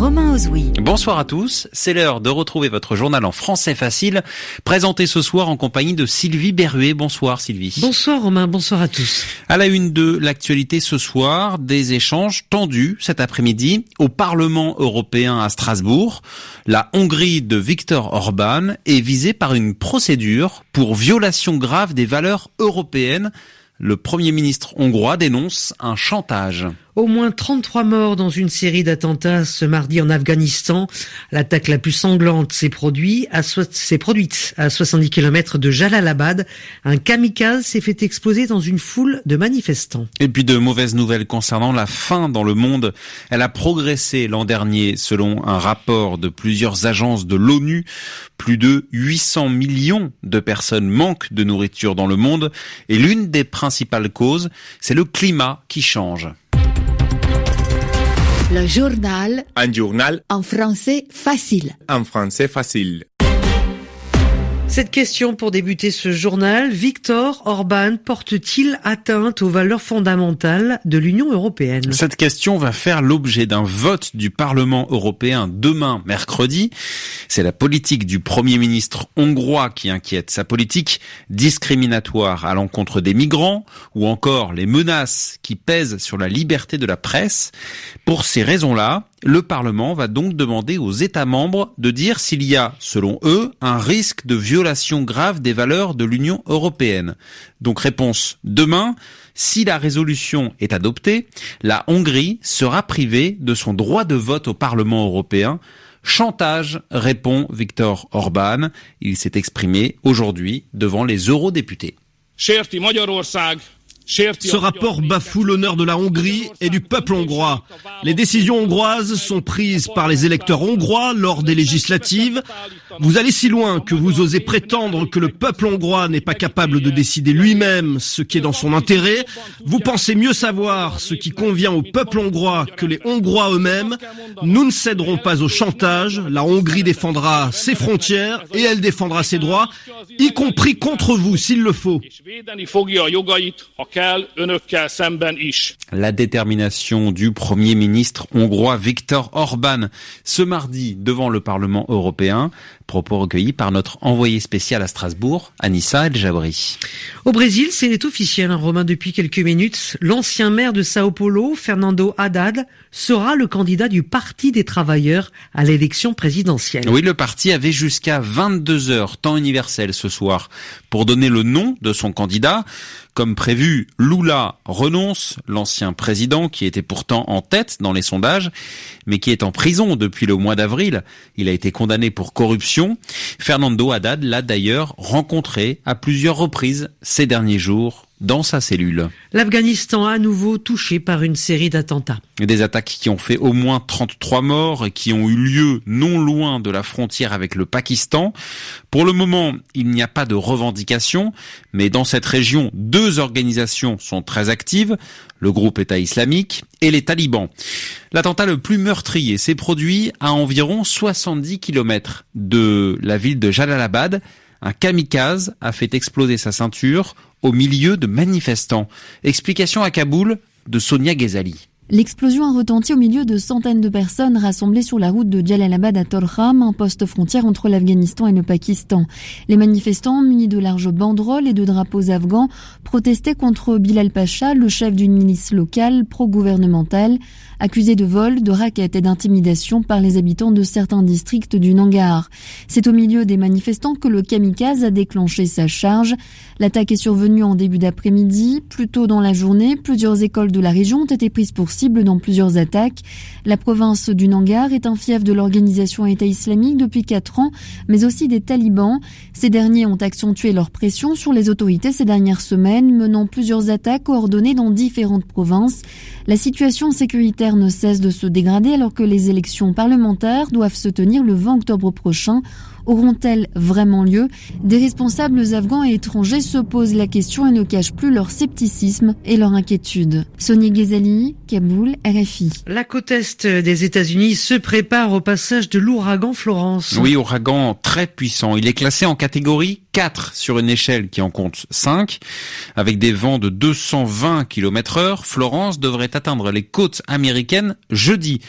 Romain Ozoui. Bonsoir à tous, c'est l'heure de retrouver votre journal en français facile, présenté ce soir en compagnie de Sylvie Berruet. Bonsoir Sylvie. Bonsoir Romain, bonsoir à tous. À la une de l'actualité ce soir, des échanges tendus cet après-midi au Parlement européen à Strasbourg. La Hongrie de Viktor Orban est visée par une procédure pour violation grave des valeurs européennes. Le Premier ministre hongrois dénonce un chantage. Au moins 33 morts dans une série d'attentats ce mardi en Afghanistan. L'attaque la plus sanglante s'est produite à, produite à 70 km de Jalalabad. Un kamikaze s'est fait exploser dans une foule de manifestants. Et puis de mauvaises nouvelles concernant la faim dans le monde. Elle a progressé l'an dernier selon un rapport de plusieurs agences de l'ONU. Plus de 800 millions de personnes manquent de nourriture dans le monde. Et l'une des principales causes, c'est le climat qui change. Le journal. Un journal. En français facile. En français facile. Cette question pour débuter ce journal, Victor Orban porte-t-il atteinte aux valeurs fondamentales de l'Union européenne? Cette question va faire l'objet d'un vote du Parlement européen demain mercredi. C'est la politique du Premier ministre hongrois qui inquiète, sa politique discriminatoire à l'encontre des migrants ou encore les menaces qui pèsent sur la liberté de la presse. Pour ces raisons-là, le Parlement va donc demander aux États membres de dire s'il y a, selon eux, un risque de violation grave des valeurs de l'Union européenne. Donc réponse demain, si la résolution est adoptée, la Hongrie sera privée de son droit de vote au Parlement européen. Chantage, répond Viktor Orban. Il s'est exprimé aujourd'hui devant les eurodéputés. Ce rapport bafoue l'honneur de la Hongrie et du peuple hongrois. Les décisions hongroises sont prises par les électeurs hongrois lors des législatives. Vous allez si loin que vous osez prétendre que le peuple hongrois n'est pas capable de décider lui-même ce qui est dans son intérêt. Vous pensez mieux savoir ce qui convient au peuple hongrois que les Hongrois eux-mêmes. Nous ne céderons pas au chantage. La Hongrie défendra ses frontières et elle défendra ses droits, y compris contre vous s'il le faut. La détermination du Premier ministre hongrois Viktor Orban ce mardi devant le Parlement européen, propos recueillis par notre envoyé spécial à Strasbourg, Anissa El Jabri. Au Brésil, c'est officiel, un hein, Romain, depuis quelques minutes. L'ancien maire de Sao Paulo, Fernando Haddad, sera le candidat du Parti des travailleurs à l'élection présidentielle. Oui, le parti avait jusqu'à 22 heures, temps universel ce soir, pour donner le nom de son candidat. Comme prévu, Lula renonce, l'ancien président qui était pourtant en tête dans les sondages, mais qui est en prison depuis le mois d'avril. Il a été condamné pour corruption. Fernando Haddad l'a d'ailleurs rencontré à plusieurs reprises ces derniers jours dans sa cellule. L'Afghanistan à nouveau touché par une série d'attentats. Des attaques qui ont fait au moins 33 morts et qui ont eu lieu non loin de la frontière avec le Pakistan. Pour le moment, il n'y a pas de revendication, mais dans cette région, deux organisations sont très actives, le groupe État islamique et les talibans. L'attentat le plus meurtrier s'est produit à environ 70 km de la ville de Jalalabad. Un kamikaze a fait exploser sa ceinture au milieu de manifestants. Explication à Kaboul de Sonia Ghezali. L'explosion a retenti au milieu de centaines de personnes rassemblées sur la route de Jalalabad à Torham, un poste frontière entre l'Afghanistan et le Pakistan. Les manifestants, munis de larges banderoles et de drapeaux afghans, protestaient contre Bilal Pacha, le chef d'une milice locale pro-gouvernementale, accusé de vol, de raquettes et d'intimidation par les habitants de certains districts du Nangar. C'est au milieu des manifestants que le kamikaze a déclenché sa charge. L'attaque est survenue en début d'après-midi. Plus tôt dans la journée, plusieurs écoles de la région ont été prises pour cible dans plusieurs attaques. La province du Nangar est un fief de l'organisation État islamique depuis quatre ans, mais aussi des talibans. Ces derniers ont accentué leur pression sur les autorités ces dernières semaines, menant plusieurs attaques coordonnées dans différentes provinces. La situation sécuritaire ne cesse de se dégrader alors que les élections parlementaires doivent se tenir le 20 octobre prochain. Auront-elles vraiment lieu? Des responsables afghans et étrangers se posent la question et ne cachent plus leur scepticisme et leur inquiétude. Sonia Ghezali, Kaboul, RFI. La côte est des États-Unis se prépare au passage de l'ouragan Florence. Oui, ouragan très puissant. Il est classé en catégorie 4 sur une échelle qui en compte 5. Avec des vents de 220 km heure, Florence devrait atteindre les côtes américaines jeudi.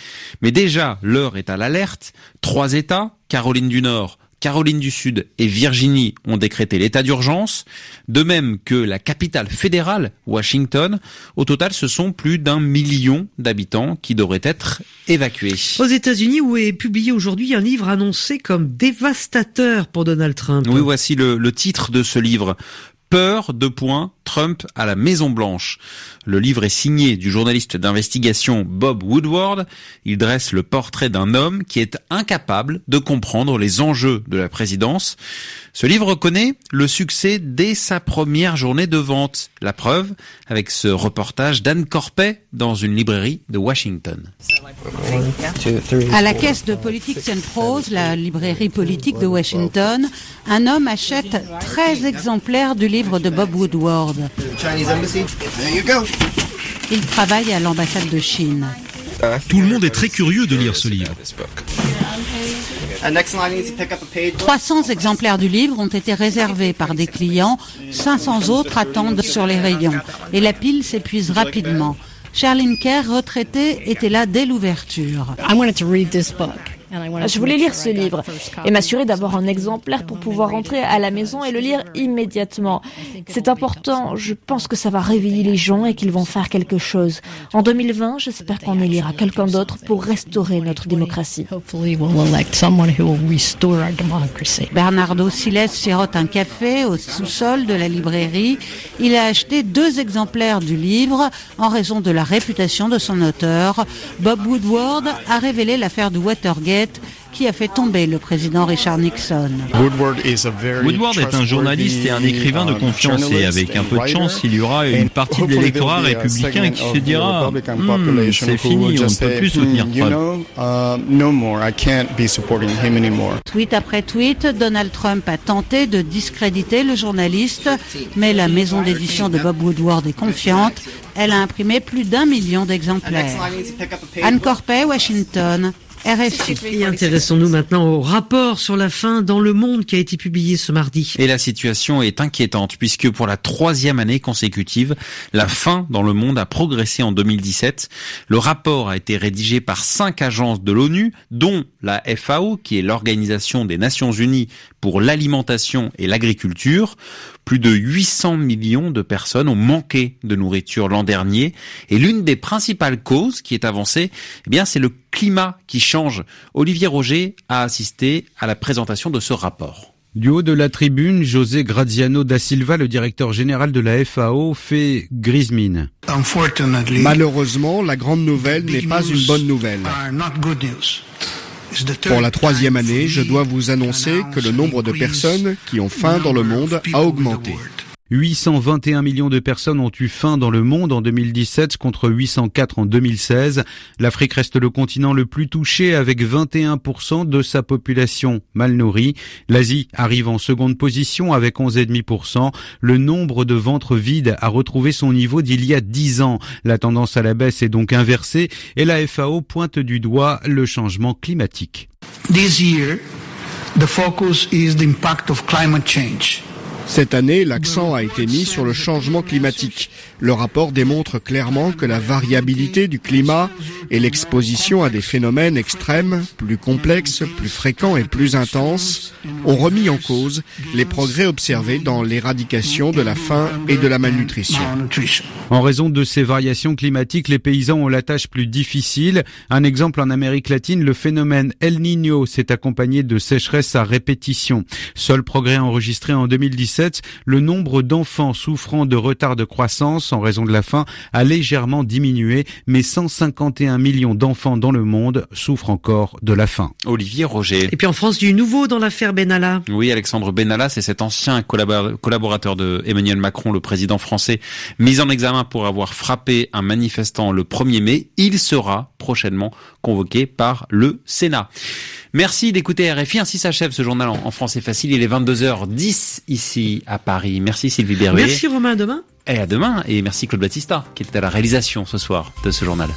Mais déjà, l'heure est à l'alerte. Trois États, Caroline du Nord, Caroline du Sud et Virginie ont décrété l'état d'urgence, de même que la capitale fédérale, Washington. Au total, ce sont plus d'un million d'habitants qui devraient être évacués. Aux États-Unis, où est publié aujourd'hui un livre annoncé comme dévastateur pour Donald Trump. Oui, voici le, le titre de ce livre. Peur de point Trump à la Maison Blanche. Le livre est signé du journaliste d'investigation Bob Woodward. Il dresse le portrait d'un homme qui est incapable de comprendre les enjeux de la présidence. Ce livre connaît le succès dès sa première journée de vente. La preuve avec ce reportage d'Anne Corpet dans une librairie de Washington. À la caisse de Politics and Prose, la librairie politique de Washington, un homme achète 13 exemplaires du livre de Bob Woodward. Il travaille à l'ambassade de Chine. Tout le monde est très curieux de lire ce livre. 300 exemplaires du livre ont été réservés par des clients, 500 autres attendent sur les rayons et la pile s'épuise rapidement. Charlene Kerr, retraitée, était là dès l'ouverture. Je voulais lire ce livre et m'assurer d'avoir un exemplaire pour pouvoir rentrer à la maison et le lire immédiatement. C'est important, je pense que ça va réveiller les gens et qu'ils vont faire quelque chose. En 2020, j'espère qu'on élira quelqu'un d'autre pour restaurer notre démocratie. Bernardo Siles sirote un café au sous-sol de la librairie. Il a acheté deux exemplaires du livre en raison de la réputation de son auteur. Bob Woodward a révélé l'affaire de Watergate qui a fait tomber le président Richard Nixon. Woodward est un journaliste et un écrivain de confiance et avec un peu de chance, il y aura une partie de l'électorat républicain qui se dira hmm, c'est fini, on ne peut plus soutenir Trump. Tweet après tweet, Donald Trump a tenté de discréditer le journaliste, mais la maison d'édition de Bob Woodward est confiante. Elle a imprimé plus d'un million d'exemplaires. Anne Corpet, Washington. RFI. Et intéressons-nous maintenant au rapport sur la faim dans le monde qui a été publié ce mardi. Et la situation est inquiétante puisque pour la troisième année consécutive, la faim dans le monde a progressé en 2017. Le rapport a été rédigé par cinq agences de l'ONU, dont la FAO, qui est l'Organisation des Nations Unies pour l'alimentation et l'agriculture. Plus de 800 millions de personnes ont manqué de nourriture l'an dernier. Et l'une des principales causes qui est avancée, eh bien, c'est le climat qui change. Olivier Roger a assisté à la présentation de ce rapport. Du haut de la tribune, José Graziano da Silva, le directeur général de la FAO, fait grise mine. Malheureusement, la grande nouvelle n'est pas une bonne nouvelle. Pour la troisième année, je dois vous annoncer que le nombre de personnes qui ont faim dans le monde a augmenté. 821 millions de personnes ont eu faim dans le monde en 2017 contre 804 en 2016. L'Afrique reste le continent le plus touché avec 21% de sa population mal nourrie. L'Asie arrive en seconde position avec 11,5%. Le nombre de ventres vides a retrouvé son niveau d'il y a 10 ans. La tendance à la baisse est donc inversée et la FAO pointe du doigt le changement climatique. Cette année, l'accent a été mis sur le changement climatique. Le rapport démontre clairement que la variabilité du climat et l'exposition à des phénomènes extrêmes, plus complexes, plus fréquents et plus intenses, ont remis en cause les progrès observés dans l'éradication de la faim et de la malnutrition. En raison de ces variations climatiques, les paysans ont la tâche plus difficile. Un exemple en Amérique latine, le phénomène El Niño s'est accompagné de sécheresse à répétition. Seul progrès enregistré en 2017, le nombre d'enfants souffrant de retard de croissance en raison de la faim a légèrement diminué, mais 151 millions d'enfants dans le monde souffrent encore de la faim. Olivier Roger. Et puis en France, du nouveau dans l'affaire Benalla. Oui, Alexandre Benalla, c'est cet ancien collaborateur de Emmanuel Macron, le président français, mis en examen pour avoir frappé un manifestant le 1er mai. Il sera prochainement convoqué par le Sénat. Merci d'écouter RFI. Ainsi s'achève ce journal en français facile. Il est 22h10 ici à Paris. Merci Sylvie Berruet. Merci Romain, à demain. Et à demain. Et merci Claude Battista qui était à la réalisation ce soir de ce journal.